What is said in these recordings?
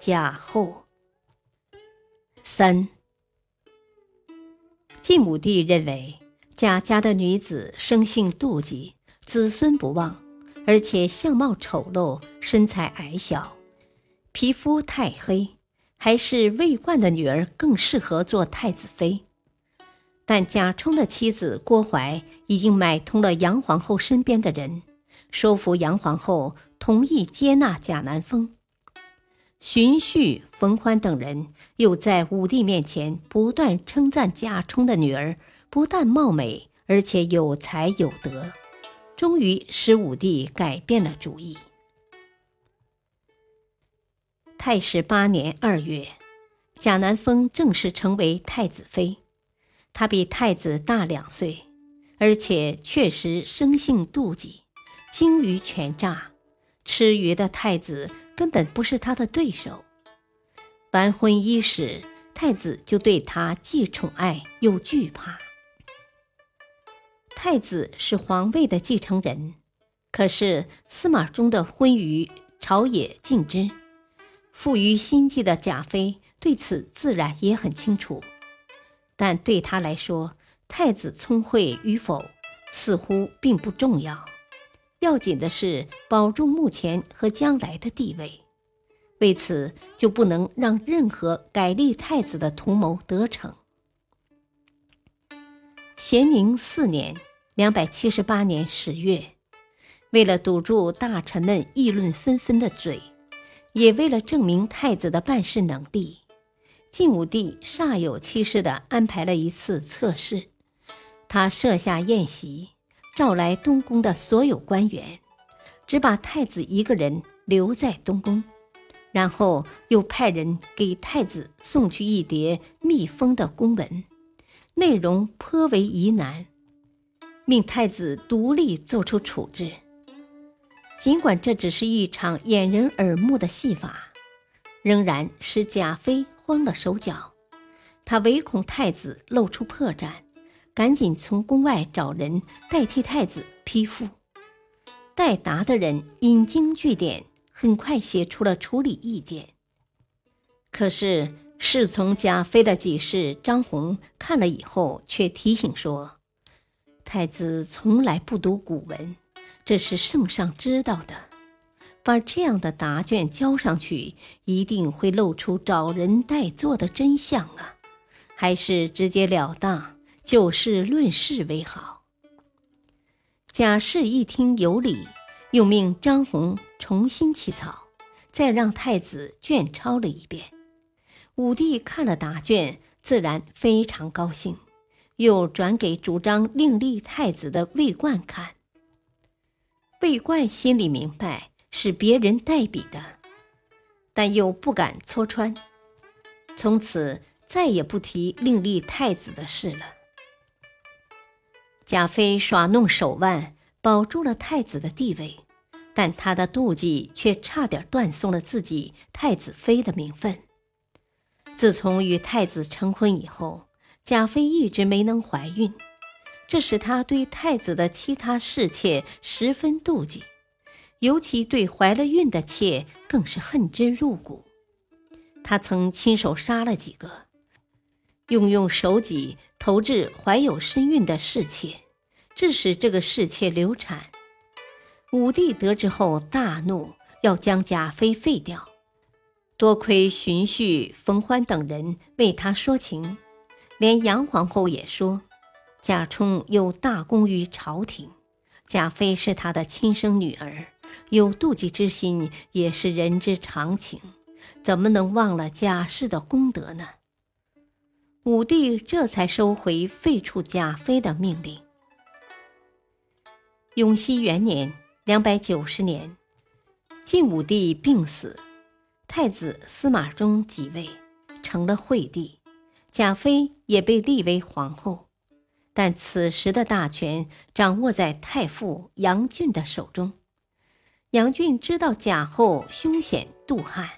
贾后三，晋武帝认为贾家的女子生性妒忌，子孙不旺，而且相貌丑陋，身材矮小，皮肤太黑，还是魏冠的女儿更适合做太子妃。但贾充的妻子郭槐已经买通了杨皇后身边的人，说服杨皇后同意接纳贾南风。荀彧、冯欢等人又在武帝面前不断称赞贾充的女儿不但貌美，而且有才有德，终于使武帝改变了主意。太始八年二月，贾南风正式成为太子妃。她比太子大两岁，而且确实生性妒忌，精于权诈，吃鱼的太子。根本不是他的对手。完婚伊始，太子就对他既宠爱又惧怕。太子是皇位的继承人，可是司马衷的婚于朝野尽之。富于心计的贾妃对此自然也很清楚，但对他来说，太子聪慧与否似乎并不重要。要紧的是保住目前和将来的地位，为此就不能让任何改立太子的图谋得逞。咸宁四年（两百七十八年）十月，为了堵住大臣们议论纷纷的嘴，也为了证明太子的办事能力，晋武帝煞有其事地安排了一次测试。他设下宴席。召来东宫的所有官员，只把太子一个人留在东宫，然后又派人给太子送去一叠密封的公文，内容颇为疑难，命太子独立做出处置。尽管这只是一场掩人耳目的戏法，仍然使贾妃慌了手脚。他唯恐太子露出破绽。赶紧从宫外找人代替太子批复。代答的人引经据典，很快写出了处理意见。可是侍从贾妃的给事张宏看了以后，却提醒说：“太子从来不读古文，这是圣上知道的。把这样的答卷交上去，一定会露出找人代做的真相啊！还是直截了当。”就事论事为好。贾氏一听有理，又命张宏重新起草，再让太子卷抄了一遍。武帝看了答卷，自然非常高兴，又转给主张另立太子的魏冠看。魏冠心里明白是别人代笔的，但又不敢戳穿，从此再也不提另立太子的事了。贾妃耍弄手腕，保住了太子的地位，但她的妒忌却差点断送了自己太子妃的名分。自从与太子成婚以后，贾妃一直没能怀孕，这使她对太子的其他侍妾十分妒忌，尤其对怀了孕的妾更是恨之入骨。她曾亲手杀了几个。用用手戟投掷怀有身孕的侍妾，致使这个侍妾流产。武帝得知后大怒，要将贾妃废掉。多亏荀彧、冯欢等人为他说情，连杨皇后也说：“贾充有大功于朝廷，贾妃是他的亲生女儿，有妒忌之心也是人之常情，怎么能忘了贾氏的功德呢？”武帝这才收回废黜贾妃的命令。永熙元年（两百九十年），晋武帝病死，太子司马衷即位，成了惠帝，贾妃也被立为皇后。但此时的大权掌握在太傅杨俊的手中。杨俊知道贾后凶险妒悍，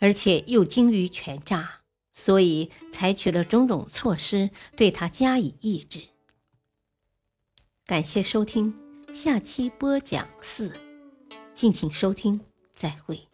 而且又精于权诈，所以采取了种种措施对他加以抑制。感谢收听，下期播讲四，敬请收听，再会。